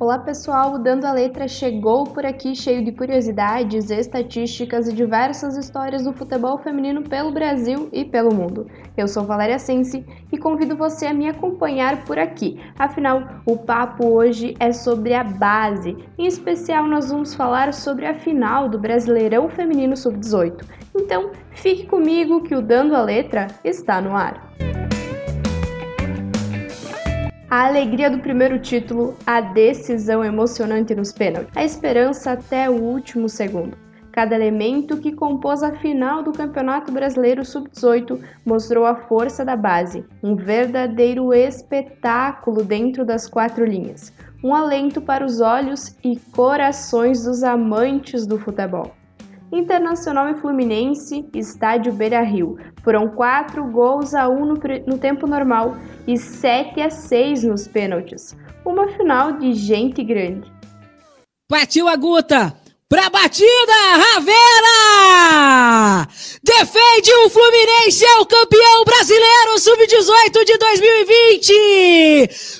Olá pessoal, o Dando a Letra chegou por aqui cheio de curiosidades, estatísticas e diversas histórias do futebol feminino pelo Brasil e pelo mundo. Eu sou Valéria Sense e convido você a me acompanhar por aqui. Afinal, o papo hoje é sobre a base. Em especial, nós vamos falar sobre a final do Brasileirão Feminino Sub-18. Então, fique comigo que o Dando a Letra está no ar a alegria do primeiro título, a decisão emocionante nos pênaltis, a esperança até o último segundo. Cada elemento que compôs a final do Campeonato Brasileiro Sub-18 mostrou a força da base, um verdadeiro espetáculo dentro das quatro linhas, um alento para os olhos e corações dos amantes do futebol. Internacional e Fluminense, estádio Beira-Rio. Foram 4 gols a 1 no, no, tempo normal e 7 a 6 nos pênaltis. Uma final de gente grande. Partiu a Guta! Pra batida, Ravena! Defende o Fluminense, é o campeão brasileiro sub-18 de 2020!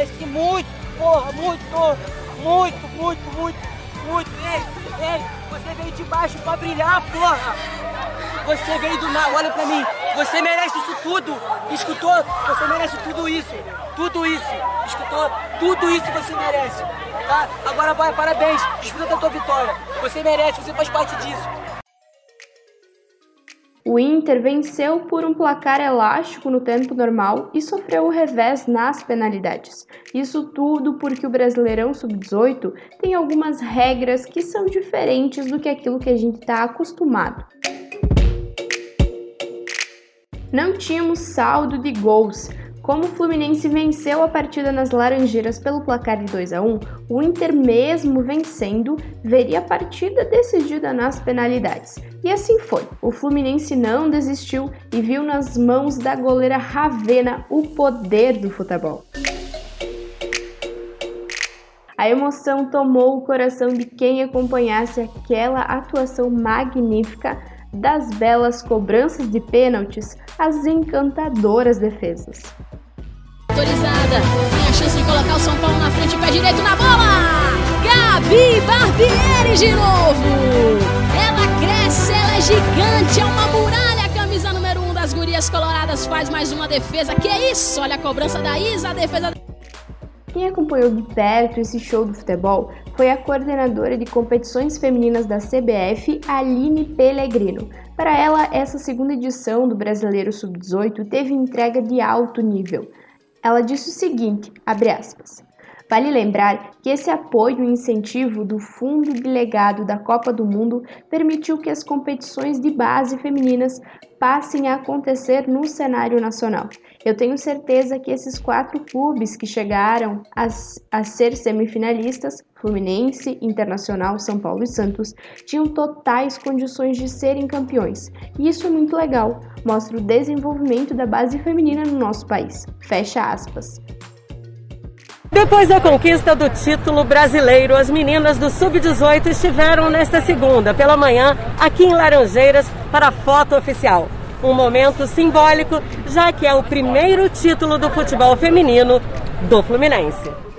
merece muito, porra, muito, muito, muito, muito, muito. Ei, ei, você veio de baixo pra brilhar, porra. Você veio do nada, olha pra mim. Você merece isso tudo. Escutou? Você merece tudo isso. Tudo isso. Escutou? Tudo isso você merece. Tá? Agora vai, parabéns. Desfruta da tua vitória. Você merece, você faz parte disso. O Inter venceu por um placar elástico no tempo normal e sofreu o revés nas penalidades. Isso tudo porque o Brasileirão Sub-18 tem algumas regras que são diferentes do que aquilo que a gente está acostumado. Não tínhamos saldo de gols, como o Fluminense venceu a partida nas Laranjeiras pelo placar de 2 a 1, o Inter, mesmo vencendo, veria a partida decidida nas penalidades. E assim foi. O Fluminense não desistiu e viu nas mãos da goleira Ravena o poder do futebol. A emoção tomou o coração de quem acompanhasse aquela atuação magnífica das belas cobranças de pênaltis às encantadoras defesas. Autorizada, tem a chance de colocar o São Paulo na frente, pé direito na bola! Gabi Barbieri de novo! Ela cresce, ela é gigante, é uma muralha, camisa número 1 um das gurias coloradas faz mais uma defesa. Que é isso? Olha a cobrança da Isa, a defesa quem acompanhou de perto esse show do futebol foi a coordenadora de competições femininas da CBF, Aline Pellegrino. Para ela, essa segunda edição do Brasileiro Sub-18 teve entrega de alto nível. Ela disse o seguinte, aspas, Vale lembrar que esse apoio e incentivo do Fundo Delegado da Copa do Mundo permitiu que as competições de base femininas passem a acontecer no cenário nacional. Eu tenho certeza que esses quatro clubes que chegaram a, a ser semifinalistas, Fluminense, Internacional, São Paulo e Santos, tinham totais condições de serem campeões. E isso é muito legal, mostra o desenvolvimento da base feminina no nosso país. Fecha aspas. Depois da conquista do título brasileiro, as meninas do Sub-18 estiveram nesta segunda, pela manhã, aqui em Laranjeiras, para a foto oficial. Um momento simbólico, já que é o primeiro título do futebol feminino do Fluminense.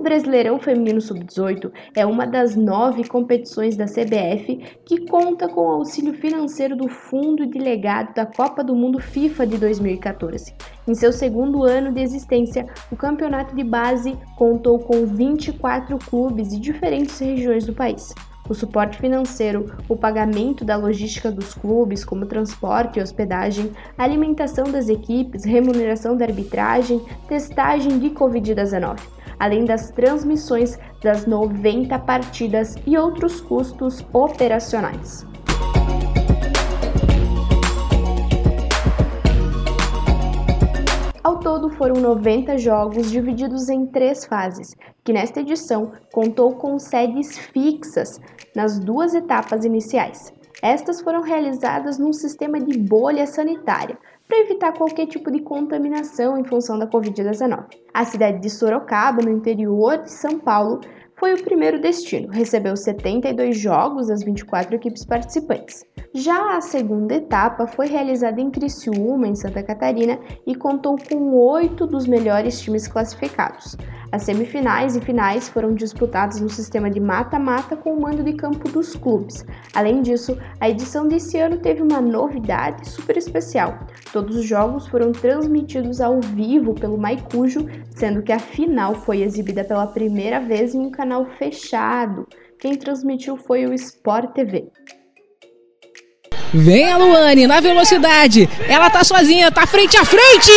O Brasileirão Feminino Sub-18 é uma das nove competições da CBF que conta com o auxílio financeiro do Fundo Delegado da Copa do Mundo FIFA de 2014. Em seu segundo ano de existência, o campeonato de base contou com 24 clubes de diferentes regiões do país o suporte financeiro, o pagamento da logística dos clubes, como transporte e hospedagem, alimentação das equipes, remuneração da arbitragem, testagem de Covid-19 além das transmissões das 90 partidas e outros custos operacionais. Foram 90 jogos divididos em três fases, que nesta edição contou com sedes fixas nas duas etapas iniciais. Estas foram realizadas num sistema de bolha sanitária, para evitar qualquer tipo de contaminação em função da Covid-19. A cidade de Sorocaba, no interior de São Paulo, foi o primeiro destino, recebeu 72 jogos das 24 equipes participantes. Já a segunda etapa foi realizada em Criciúma, em Santa Catarina, e contou com oito dos melhores times classificados. As semifinais e finais foram disputadas no sistema de mata-mata com o mando de campo dos clubes. Além disso, a edição desse ano teve uma novidade super especial. Todos os jogos foram transmitidos ao vivo pelo Maicujo, sendo que a final foi exibida pela primeira vez em um canal fechado. Quem transmitiu foi o Sport TV. Vem a Luane na velocidade. Ela tá sozinha, tá frente a frente!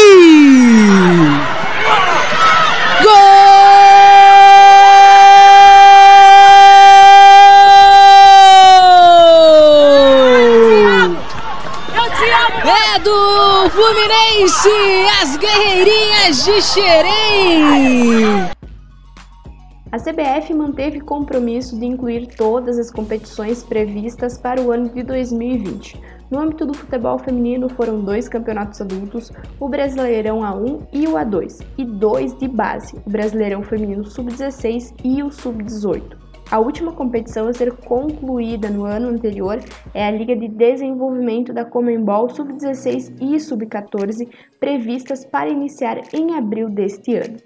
É do Fluminense, as guerreirinhas de Xerém! A CBF manteve compromisso de incluir todas as competições previstas para o ano de 2020. No âmbito do futebol feminino foram dois campeonatos adultos, o Brasileirão A1 e o A2, e dois de base, o Brasileirão Feminino Sub-16 e o Sub-18. A última competição a ser concluída no ano anterior é a Liga de Desenvolvimento da Comembol Sub-16 e Sub-14, previstas para iniciar em abril deste ano.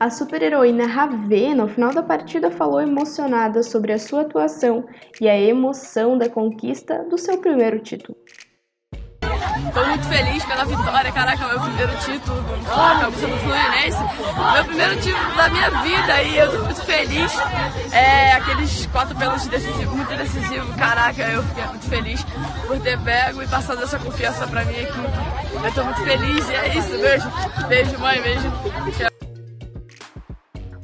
A super-heroína Ravena, no final da partida, falou emocionada sobre a sua atuação e a emoção da conquista do seu primeiro título. Estou muito feliz pela vitória, caraca, meu primeiro título a camisa do Fluminense. Meu primeiro título da minha vida e eu estou muito feliz. É, aqueles quatro pênaltis decisivos, muito decisivos, caraca, eu fiquei muito feliz por ter pego e passado essa confiança para minha equipe. Eu estou muito feliz e é isso, beijo. Beijo, mãe, beijo.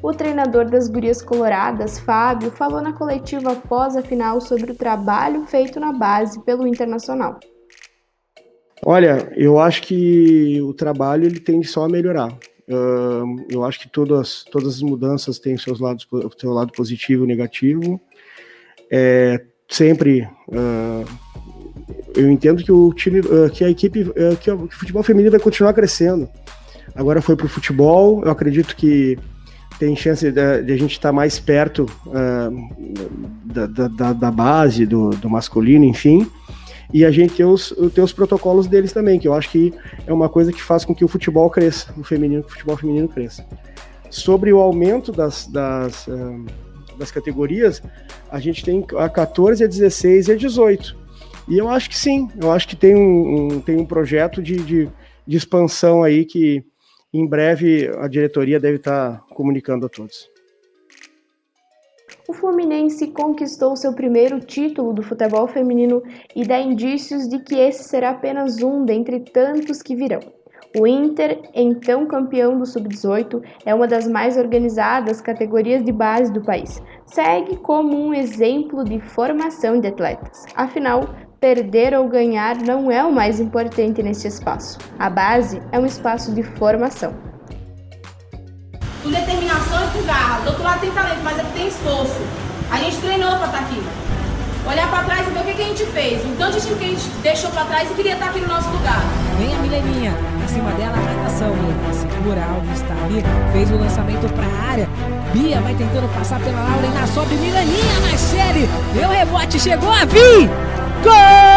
O treinador das Gurias Coloradas, Fábio, falou na coletiva após a final sobre o trabalho feito na base pelo Internacional. Olha, eu acho que o trabalho ele tende só a melhorar. Eu acho que todas, todas as mudanças têm seus lados, seu lado positivo e negativo. É, sempre eu entendo que o time, uh, que a equipe, que, que o futebol feminino vai continuar crescendo. Agora foi para o futebol, eu acredito que tem chance de, de a gente estar tá mais perto uh, da, da, da, base, do, do, masculino, enfim. E a gente tem os, os protocolos deles também, que eu acho que é uma coisa que faz com que o futebol cresça, o feminino, o futebol feminino cresça. Sobre o aumento das, das, uh, das categorias, a gente tem a 14, a 16 e a 18. E eu acho que sim, eu acho que tem um, um tem um projeto de, de, de expansão aí que, em breve a diretoria deve estar comunicando a todos. O Fluminense conquistou seu primeiro título do futebol feminino e dá indícios de que esse será apenas um dentre tantos que virão. O Inter, então campeão do Sub-18, é uma das mais organizadas categorias de base do país. Segue como um exemplo de formação de atletas. Afinal, perder ou ganhar não é o mais importante neste espaço. A base é um espaço de formação. Com determinação e com garra. Do outro lado tem talento, mas aqui tem esforço. A gente treinou para estar tá aqui. Olhar para trás e ver o que, que a gente fez. O tanto de time que a gente deixou para trás e queria estar tá aqui no nosso lugar. Vem a Mileninha, acima dela a marcação. Segura, Alves está ali, fez o lançamento para a área. Bia vai tentando passar pela Laura e na sobe Mileninha, Marcele. Deu rebote, chegou a vir. Contigo,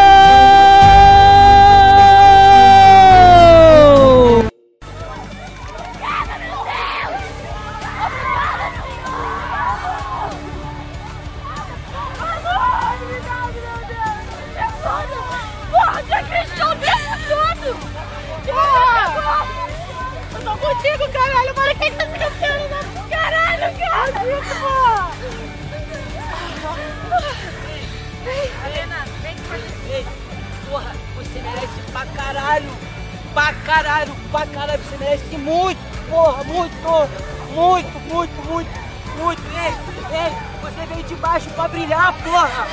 caralho! Pra caralho, pra caralho, você merece muito! Porra, muito! Muito, muito, muito, muito! Ei, ei! Você veio de baixo pra brilhar, porra!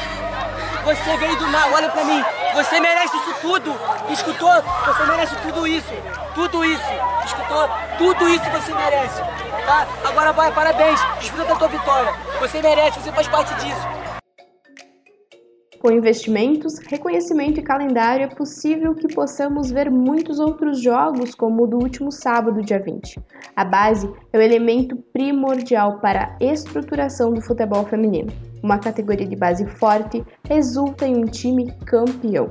Você veio do mal, olha pra mim! Você merece isso tudo! Escutou? Você merece tudo isso! Tudo isso! Escutou? Tudo isso você merece! Tá? Agora vai, parabéns! Desfruta da tua vitória! Você merece, você faz parte disso! Com investimentos, reconhecimento e calendário, é possível que possamos ver muitos outros jogos, como o do último sábado, dia 20. A base é o elemento primordial para a estruturação do futebol feminino. Uma categoria de base forte resulta em um time campeão.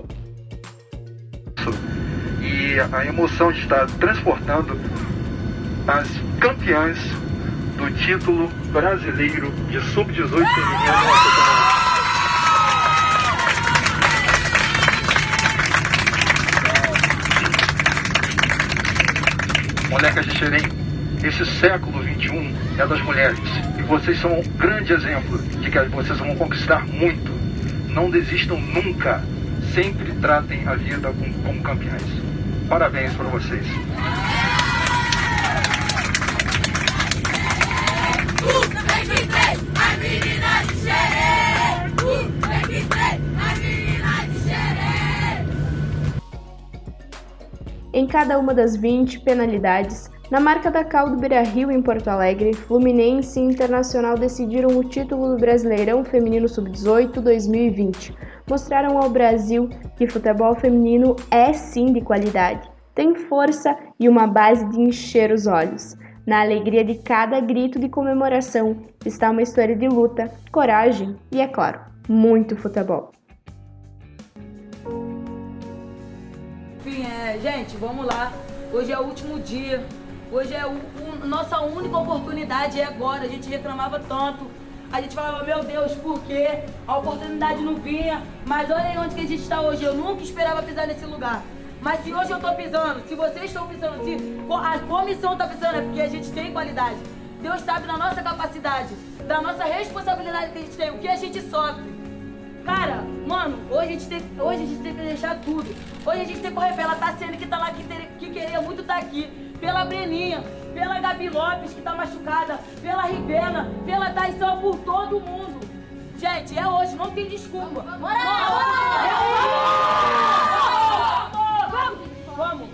E a emoção de estar transportando as campeãs do título brasileiro de sub-18 feminino. Molecas de Xerém, esse século 21 é das mulheres. E vocês são um grande exemplo de que vocês vão conquistar muito. Não desistam nunca. Sempre tratem a vida como, como campeãs. Parabéns para vocês. Em cada uma das 20 penalidades, na marca da Cal do Beira-Rio em Porto Alegre, Fluminense e Internacional decidiram o título do Brasileirão Feminino Sub-18 2020. Mostraram ao Brasil que futebol feminino é sim de qualidade, tem força e uma base de encher os olhos. Na alegria de cada grito de comemoração está uma história de luta, coragem e, é claro, muito futebol. Enfim, é, gente, vamos lá. Hoje é o último dia. Hoje é o, o, nossa única oportunidade, é agora. A gente reclamava tanto. A gente falava, meu Deus, por quê? A oportunidade não vinha. Mas olha aí onde que a gente está hoje. Eu nunca esperava pisar nesse lugar. Mas se hoje eu estou pisando, se vocês estão pisando, se a comissão está pisando, é porque a gente tem qualidade. Deus sabe da nossa capacidade, da nossa responsabilidade que a gente tem, o que a gente sofre. Cara, mano, hoje a gente tem, hoje a gente tem que deixar tudo. Hoje a gente tem que correr pela Tassiane que tá lá, que, ter, que queria muito estar tá aqui. Pela Breninha, pela Gabi Lopes, que tá machucada, pela Rivena, pela Taição, por todo mundo. Gente, é hoje, não tem desculpa. Bora! Vamos! Vamos!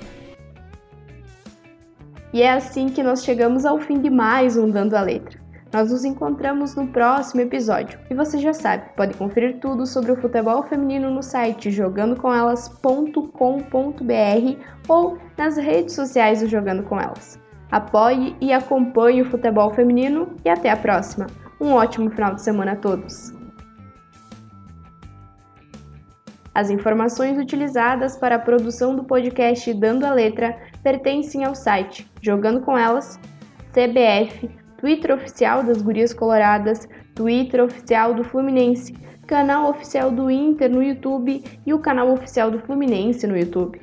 E é assim que nós chegamos ao fim de mais um Dando a Letra. Nós nos encontramos no próximo episódio. E você já sabe, pode conferir tudo sobre o futebol feminino no site jogandocomelas.com.br ou nas redes sociais do Jogando com Elas. Apoie e acompanhe o futebol feminino e até a próxima. Um ótimo final de semana a todos. As informações utilizadas para a produção do podcast Dando a Letra pertencem ao site Jogando com Elas, CBF Twitter oficial das Gurias Coloradas, Twitter oficial do Fluminense, canal oficial do Inter no YouTube e o canal oficial do Fluminense no YouTube.